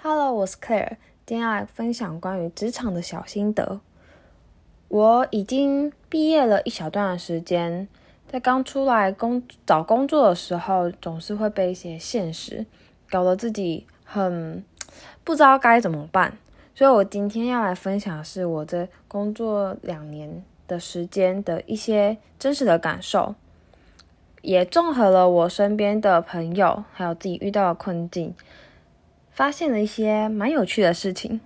Hello，我是 Claire，今天要来分享关于职场的小心得。我已经毕业了一小段的时间，在刚出来工找工作的时候，总是会被一些现实搞得自己很不知道该怎么办。所以我今天要来分享的是我在工作两年的时间的一些真实的感受，也综合了我身边的朋友还有自己遇到的困境。发现了一些蛮有趣的事情。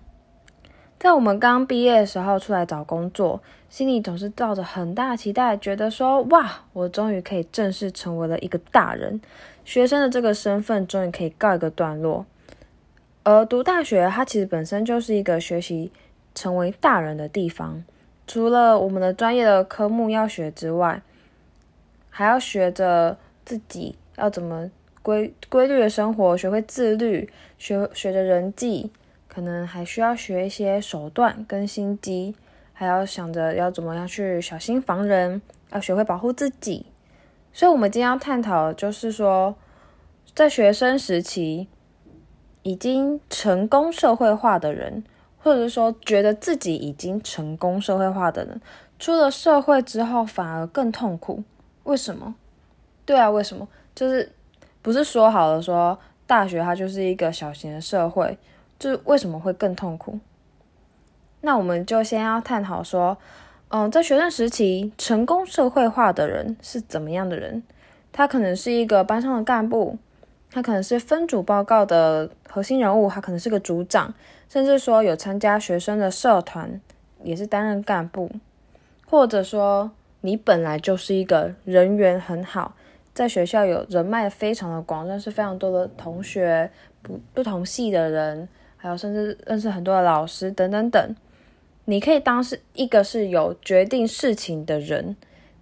在我们刚毕业的时候出来找工作，心里总是抱着很大期待，觉得说：“哇，我终于可以正式成为了一个大人，学生的这个身份终于可以告一个段落。”而读大学，它其实本身就是一个学习成为大人的地方。除了我们的专业的科目要学之外，还要学着自己要怎么。规规律的生活，学会自律，学学着人际，可能还需要学一些手段跟心机，还要想着要怎么样去小心防人，要学会保护自己。所以，我们今天要探讨的，就是说，在学生时期已经成功社会化的人，或者说觉得自己已经成功社会化的人，出了社会之后反而更痛苦。为什么？对啊，为什么？就是。不是说好了说大学它就是一个小型的社会，就是为什么会更痛苦？那我们就先要探讨说，嗯，在学生时期成功社会化的人是怎么样的人？他可能是一个班上的干部，他可能是分组报告的核心人物，他可能是个组长，甚至说有参加学生的社团，也是担任干部，或者说你本来就是一个人缘很好。在学校有人脉非常的广，认识非常多的同学，不不同系的人，还有甚至认识很多的老师等等等。你可以当是一个是有决定事情的人，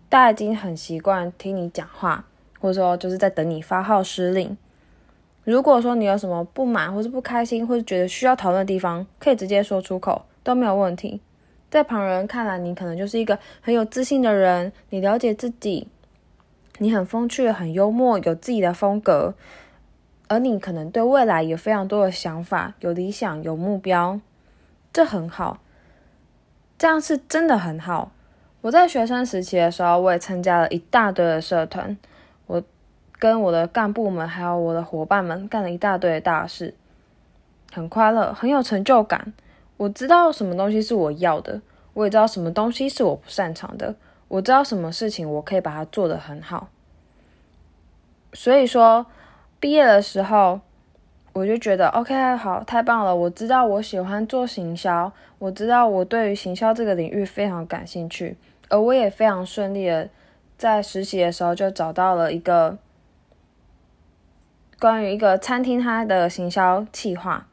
大家已经很习惯听你讲话，或者说就是在等你发号施令。如果说你有什么不满，或是不开心，或是觉得需要讨论的地方，可以直接说出口，都没有问题。在旁人看来，你可能就是一个很有自信的人，你了解自己。你很风趣，很幽默，有自己的风格，而你可能对未来有非常多的想法，有理想，有目标，这很好，这样是真的很好。我在学生时期的时候，我也参加了一大堆的社团，我跟我的干部们还有我的伙伴们干了一大堆的大事，很快乐，很有成就感。我知道什么东西是我要的，我也知道什么东西是我不擅长的。我知道什么事情我可以把它做得很好，所以说毕业的时候我就觉得 OK 好太棒了。我知道我喜欢做行销，我知道我对于行销这个领域非常感兴趣，而我也非常顺利的在实习的时候就找到了一个关于一个餐厅它的行销计划，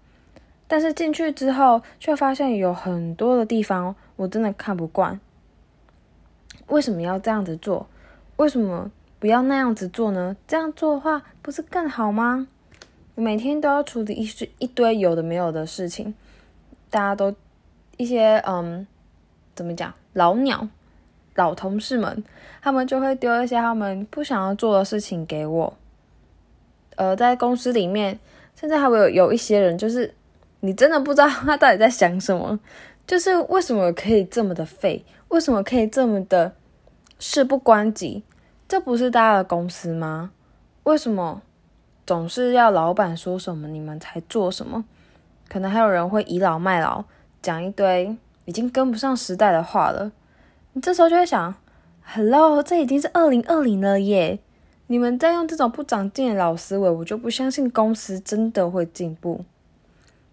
但是进去之后却发现有很多的地方我真的看不惯。为什么要这样子做？为什么不要那样子做呢？这样做的话，不是更好吗？每天都要处理一堆一堆有的没有的事情，大家都一些嗯，怎么讲？老鸟、老同事们，他们就会丢一些他们不想要做的事情给我。呃，在公司里面，现在还会有有一些人，就是你真的不知道他到底在想什么。就是为什么可以这么的废？为什么可以这么的事不关己？这不是大家的公司吗？为什么总是要老板说什么你们才做什么？可能还有人会倚老卖老，讲一堆已经跟不上时代的话了。你这时候就会想：Hello，这已经是二零二零了耶！你们在用这种不长进的老思维，我就不相信公司真的会进步。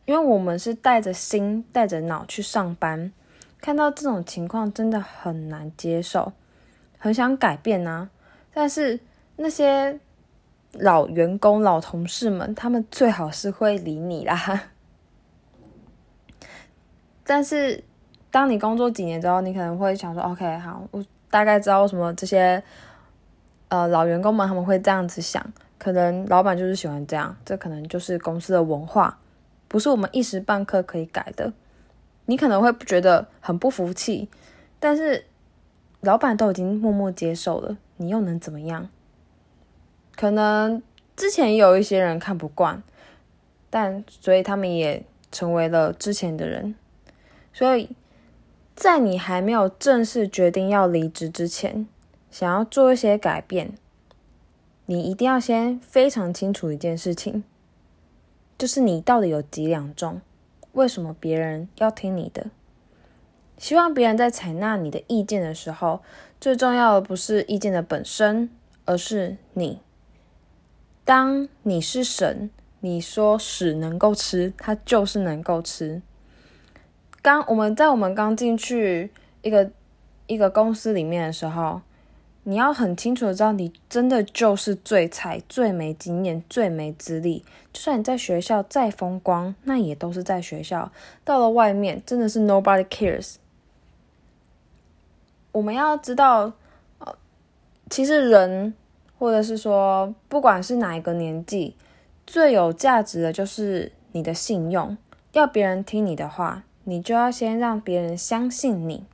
因为我们是带着心、带着脑去上班，看到这种情况真的很难接受，很想改变啊！但是那些老员工、老同事们，他们最好是会理你啦。但是当你工作几年之后，你可能会想说：“OK，好，我大概知道为什么这些呃老员工们他们会这样子想，可能老板就是喜欢这样，这可能就是公司的文化。”不是我们一时半刻可以改的，你可能会觉得很不服气，但是老板都已经默默接受了，你又能怎么样？可能之前有一些人看不惯，但所以他们也成为了之前的人。所以在你还没有正式决定要离职之前，想要做一些改变，你一定要先非常清楚一件事情，就是你到底有几两重？为什么别人要听你的？希望别人在采纳你的意见的时候，最重要的不是意见的本身，而是你。当你是神，你说屎能够吃，它就是能够吃。刚我们在我们刚进去一个一个公司里面的时候，你要很清楚的知道，你真的就是最菜、最没经验、最没资历。就算你在学校再风光，那也都是在学校。到了外面，真的是 nobody cares。我们要知道，呃，其实人。或者是说，不管是哪一个年纪，最有价值的就是你的信用。要别人听你的话，你就要先让别人相信你。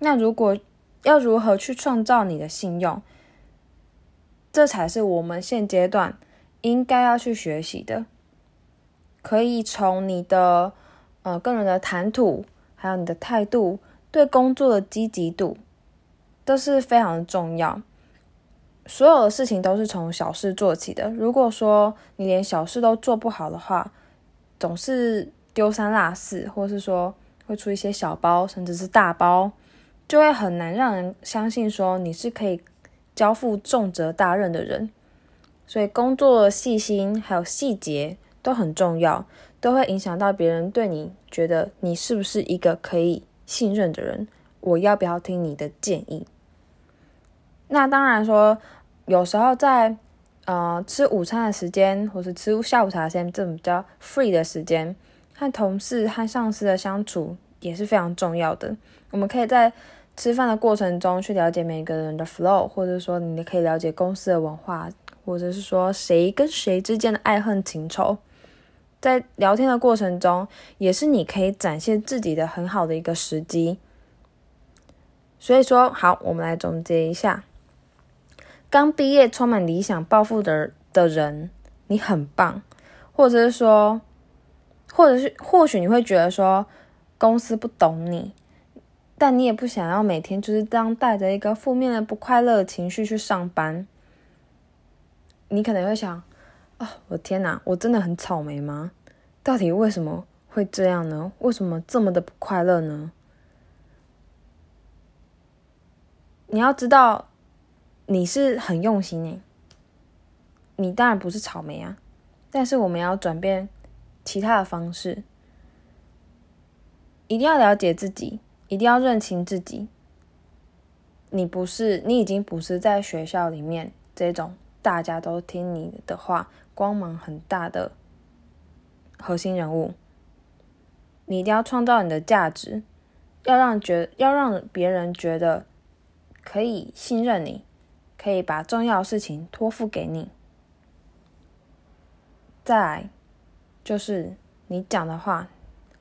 那如果要如何去创造你的信用，这才是我们现阶段应该要去学习的。可以从你的呃个人的谈吐，还有你的态度，对工作的积极度，都是非常重要。所有的事情都是从小事做起的。如果说你连小事都做不好的话，总是丢三落四，或是说会出一些小包，甚至是大包，就会很难让人相信说你是可以交付重责大任的人。所以工作细心还有细节都很重要，都会影响到别人对你觉得你是不是一个可以信任的人。我要不要听你的建议？那当然说。有时候在呃吃午餐的时间，或是吃下午茶时间，这种比较 free 的时间，和同事和上司的相处也是非常重要的。我们可以在吃饭的过程中去了解每个人的 flow，或者说你可以了解公司的文化，或者是说谁跟谁之间的爱恨情仇，在聊天的过程中，也是你可以展现自己的很好的一个时机。所以说，好，我们来总结一下。刚毕业、充满理想抱负的的人，你很棒，或者是说，或者是或许你会觉得说公司不懂你，但你也不想要每天就是这样带着一个负面的不快乐的情绪去上班。你可能会想，哦，我天哪，我真的很草莓吗？到底为什么会这样呢？为什么这么的不快乐呢？你要知道。你是很用心诶，你当然不是草莓啊，但是我们要转变其他的方式，一定要了解自己，一定要认清自己。你不是，你已经不是在学校里面这种大家都听你的话、光芒很大的核心人物。你一定要创造你的价值，要让觉，要让别人觉得可以信任你。可以把重要的事情托付给你。再来，就是你讲的话，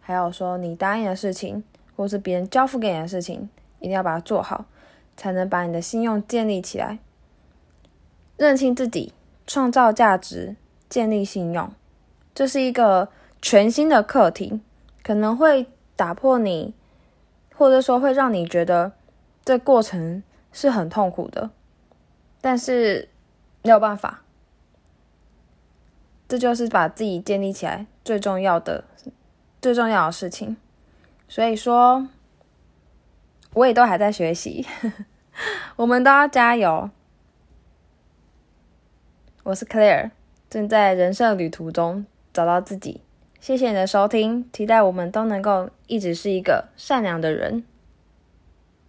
还有说你答应的事情，或是别人交付给你的事情，一定要把它做好，才能把你的信用建立起来。认清自己，创造价值，建立信用，这是一个全新的课题，可能会打破你，或者说会让你觉得这过程是很痛苦的。但是没有办法，这就是把自己建立起来最重要的、最重要的事情。所以说，我也都还在学习，我们都要加油。我是 Claire，正在人生旅途中找到自己。谢谢你的收听，期待我们都能够一直是一个善良的人。